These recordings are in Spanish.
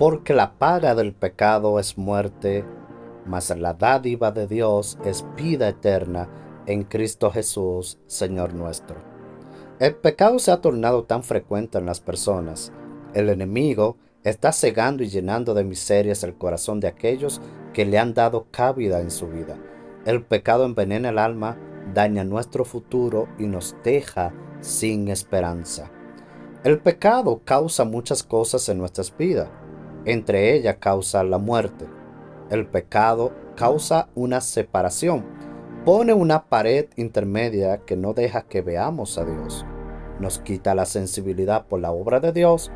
porque la paga del pecado es muerte, mas la dádiva de Dios es vida eterna en Cristo Jesús, Señor nuestro. El pecado se ha tornado tan frecuente en las personas. El enemigo está cegando y llenando de miserias el corazón de aquellos que le han dado cabida en su vida. El pecado envenena el alma, daña nuestro futuro y nos deja sin esperanza. El pecado causa muchas cosas en nuestras vidas, entre ellas causa la muerte. El pecado causa una separación, pone una pared intermedia que no deja que veamos a Dios. Nos quita la sensibilidad por la obra de Dios.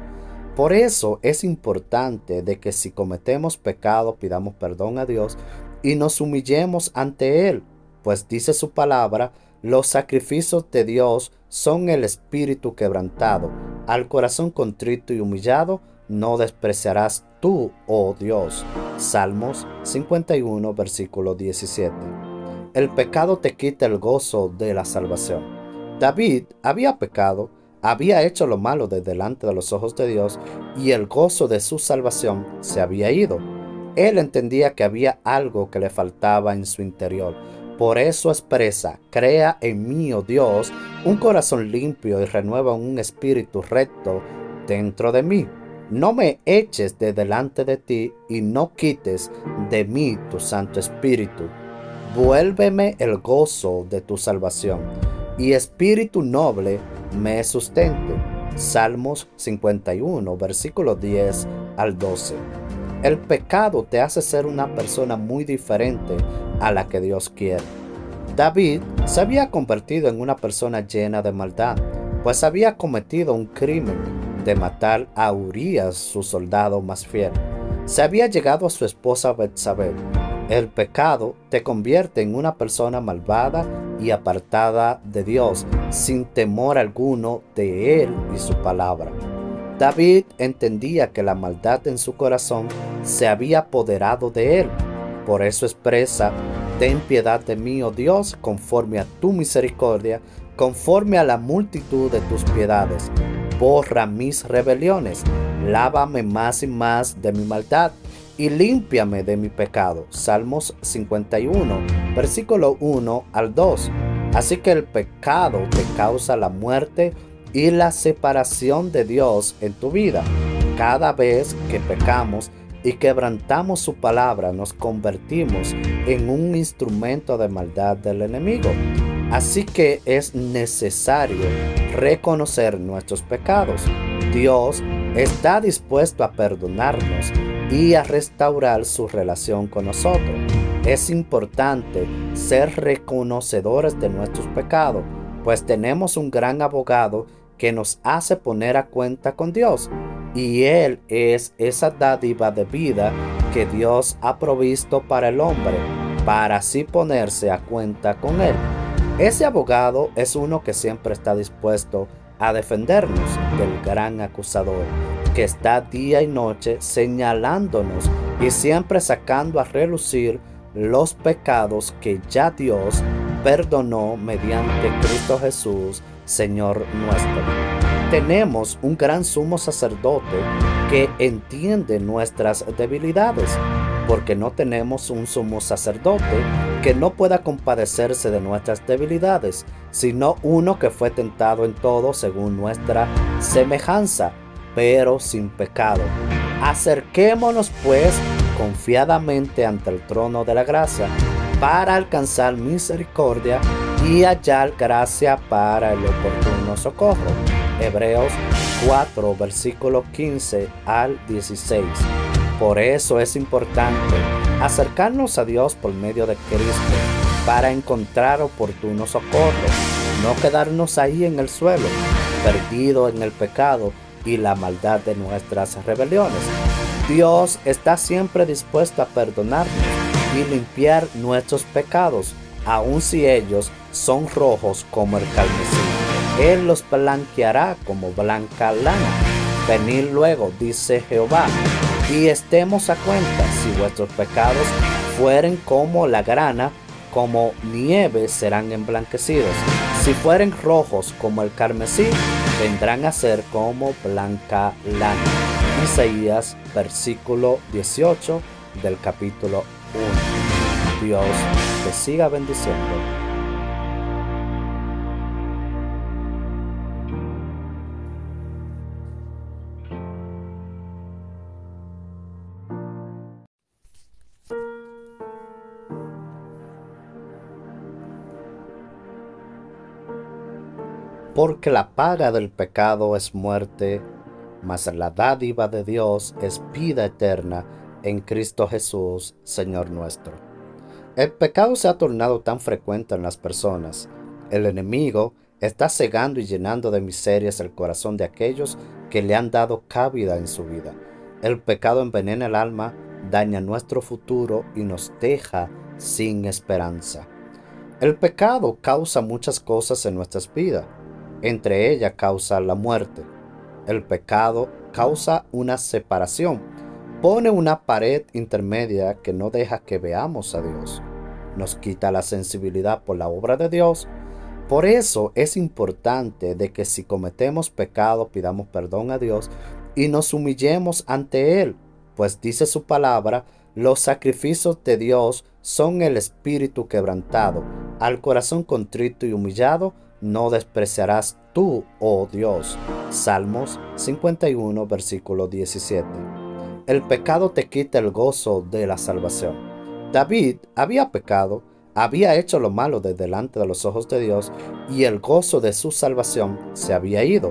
Por eso es importante de que si cometemos pecado pidamos perdón a Dios y nos humillemos ante Él, pues dice su palabra, los sacrificios de Dios son el espíritu quebrantado. Al corazón contrito y humillado no despreciarás tú, oh Dios. Salmos 51, versículo 17. El pecado te quita el gozo de la salvación. David había pecado, había hecho lo malo de delante de los ojos de Dios y el gozo de su salvación se había ido. Él entendía que había algo que le faltaba en su interior. Por eso expresa, crea en mí, oh Dios, un corazón limpio y renueva un espíritu recto dentro de mí. No me eches de delante de ti y no quites de mí tu Santo Espíritu. Vuélveme el gozo de tu salvación y espíritu noble me sustente. Salmos 51, versículos 10 al 12. El pecado te hace ser una persona muy diferente a la que Dios quiere. David se había convertido en una persona llena de maldad, pues había cometido un crimen de matar a Urias, su soldado más fiel. Se había llegado a su esposa Betsabé. El pecado te convierte en una persona malvada y apartada de Dios, sin temor alguno de Él y su palabra. David entendía que la maldad en su corazón se había apoderado de él. Por eso expresa, ten piedad de mí, oh Dios, conforme a tu misericordia, conforme a la multitud de tus piedades. Borra mis rebeliones, lávame más y más de mi maldad y límpiame de mi pecado. Salmos 51, versículo 1 al 2. Así que el pecado te causa la muerte y la separación de Dios en tu vida. Cada vez que pecamos y quebrantamos su palabra, nos convertimos en un instrumento de maldad del enemigo. Así que es necesario reconocer nuestros pecados. Dios está dispuesto a perdonarnos y a restaurar su relación con nosotros. Es importante ser reconocedores de nuestros pecados, pues tenemos un gran abogado que nos hace poner a cuenta con Dios. Y Él es esa dádiva de vida que Dios ha provisto para el hombre, para así ponerse a cuenta con Él. Ese abogado es uno que siempre está dispuesto a defendernos del gran acusador, que está día y noche señalándonos y siempre sacando a relucir los pecados que ya Dios perdonó mediante Cristo Jesús Señor nuestro. Tenemos un gran sumo sacerdote que entiende nuestras debilidades, porque no tenemos un sumo sacerdote que no pueda compadecerse de nuestras debilidades, sino uno que fue tentado en todo según nuestra semejanza, pero sin pecado. Acerquémonos pues confiadamente ante el trono de la gracia para alcanzar misericordia y hallar gracia para el oportuno socorro. Hebreos 4, versículo 15 al 16. Por eso es importante acercarnos a Dios por medio de Cristo para encontrar oportuno socorro, no quedarnos ahí en el suelo, perdido en el pecado y la maldad de nuestras rebeliones. Dios está siempre dispuesto a perdonarnos y limpiar nuestros pecados, aun si ellos son rojos como el carmesí. Él los blanqueará como blanca lana. Venid luego, dice Jehová, y estemos a cuenta si vuestros pecados fueren como la grana, como nieve serán emblanquecidos. Si fueren rojos como el carmesí, vendrán a ser como blanca lana. Isaías versículo 18 del capítulo 1. Dios te siga bendiciendo. Porque la paga del pecado es muerte, mas la dádiva de Dios es vida eterna en Cristo Jesús, Señor nuestro. El pecado se ha tornado tan frecuente en las personas. El enemigo está cegando y llenando de miserias el corazón de aquellos que le han dado cabida en su vida. El pecado envenena el alma, daña nuestro futuro y nos deja sin esperanza. El pecado causa muchas cosas en nuestras vidas entre ellas causa la muerte. El pecado causa una separación, pone una pared intermedia que no deja que veamos a Dios, nos quita la sensibilidad por la obra de Dios. Por eso es importante de que si cometemos pecado pidamos perdón a Dios y nos humillemos ante Él, pues dice su palabra, los sacrificios de Dios son el espíritu quebrantado, al corazón contrito y humillado, no despreciarás tú, oh Dios. Salmos 51, versículo 17. El pecado te quita el gozo de la salvación. David había pecado, había hecho lo malo de delante de los ojos de Dios y el gozo de su salvación se había ido.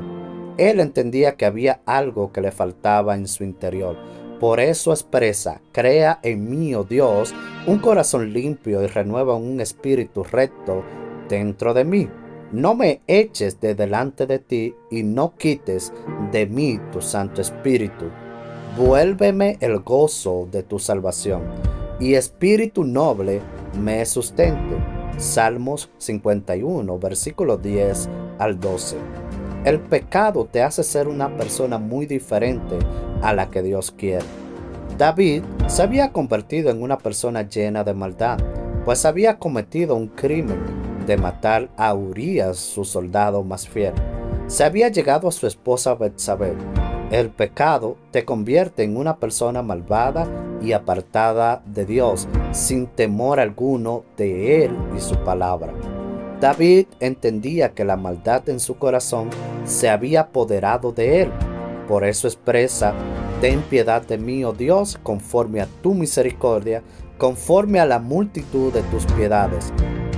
Él entendía que había algo que le faltaba en su interior. Por eso expresa, crea en mí, oh Dios, un corazón limpio y renueva un espíritu recto dentro de mí. No me eches de delante de ti y no quites de mí tu Santo Espíritu. Vuélveme el gozo de tu salvación y espíritu noble me sustente. Salmos 51, versículo 10 al 12. El pecado te hace ser una persona muy diferente a la que Dios quiere. David se había convertido en una persona llena de maldad, pues había cometido un crimen de matar a Urias, su soldado más fiel. Se había llegado a su esposa Betsabé. El pecado te convierte en una persona malvada y apartada de Dios, sin temor alguno de Él y su palabra. David entendía que la maldad en su corazón se había apoderado de él. Por eso expresa, ten piedad de mí, oh Dios, conforme a tu misericordia, conforme a la multitud de tus piedades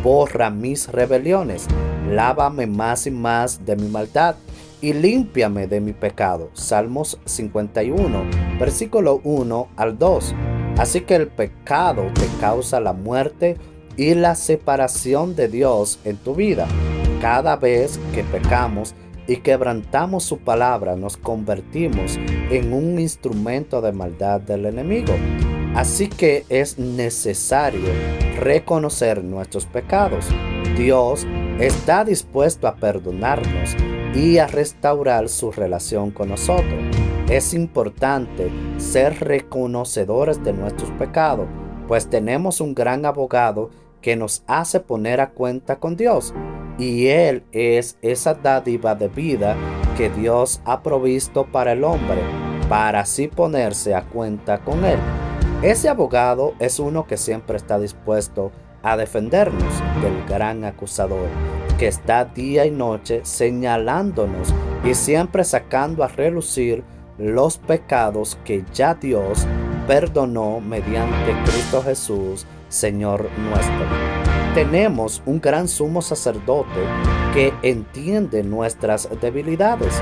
borra mis rebeliones, lávame más y más de mi maldad y límpiame de mi pecado. Salmos 51, versículo 1 al 2. Así que el pecado te causa la muerte y la separación de Dios en tu vida. Cada vez que pecamos y quebrantamos su palabra, nos convertimos en un instrumento de maldad del enemigo. Así que es necesario reconocer nuestros pecados. Dios está dispuesto a perdonarnos y a restaurar su relación con nosotros. Es importante ser reconocedores de nuestros pecados, pues tenemos un gran abogado que nos hace poner a cuenta con Dios. Y Él es esa dádiva de vida que Dios ha provisto para el hombre, para así ponerse a cuenta con Él. Ese abogado es uno que siempre está dispuesto a defendernos del gran acusador, que está día y noche señalándonos y siempre sacando a relucir los pecados que ya Dios perdonó mediante Cristo Jesús, Señor nuestro. Tenemos un gran sumo sacerdote que entiende nuestras debilidades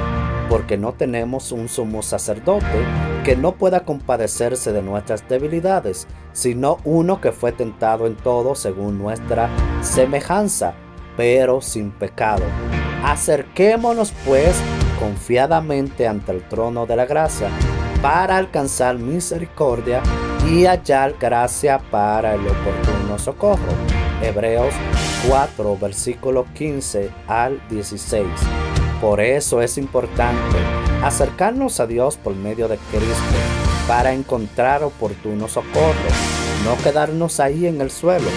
porque no tenemos un sumo sacerdote que no pueda compadecerse de nuestras debilidades, sino uno que fue tentado en todo según nuestra semejanza, pero sin pecado. Acerquémonos pues confiadamente ante el trono de la gracia para alcanzar misericordia y hallar gracia para el oportuno socorro. Hebreos 4, versículo 15 al 16. Por eso es importante acercarnos a Dios por medio de Cristo para encontrar oportuno socorro, no quedarnos ahí en el suelo,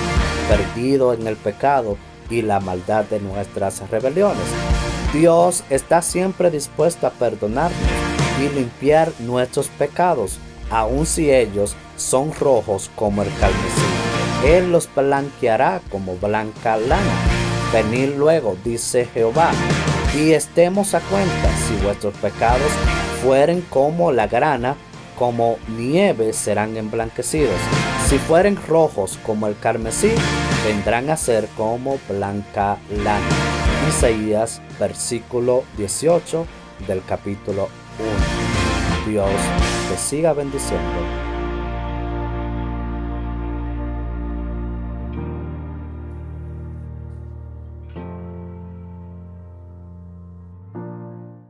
perdido en el pecado y la maldad de nuestras rebeliones. Dios está siempre dispuesto a perdonarnos y limpiar nuestros pecados, aun si ellos son rojos como el carmesí. Él los blanqueará como blanca lana. Venid luego, dice Jehová, y estemos a cuenta si vuestros pecados fueren como la grana, como nieve serán emblanquecidos. Si fueren rojos como el carmesí, vendrán a ser como blanca lana. Isaías versículo 18 del capítulo 1. Dios te siga bendiciendo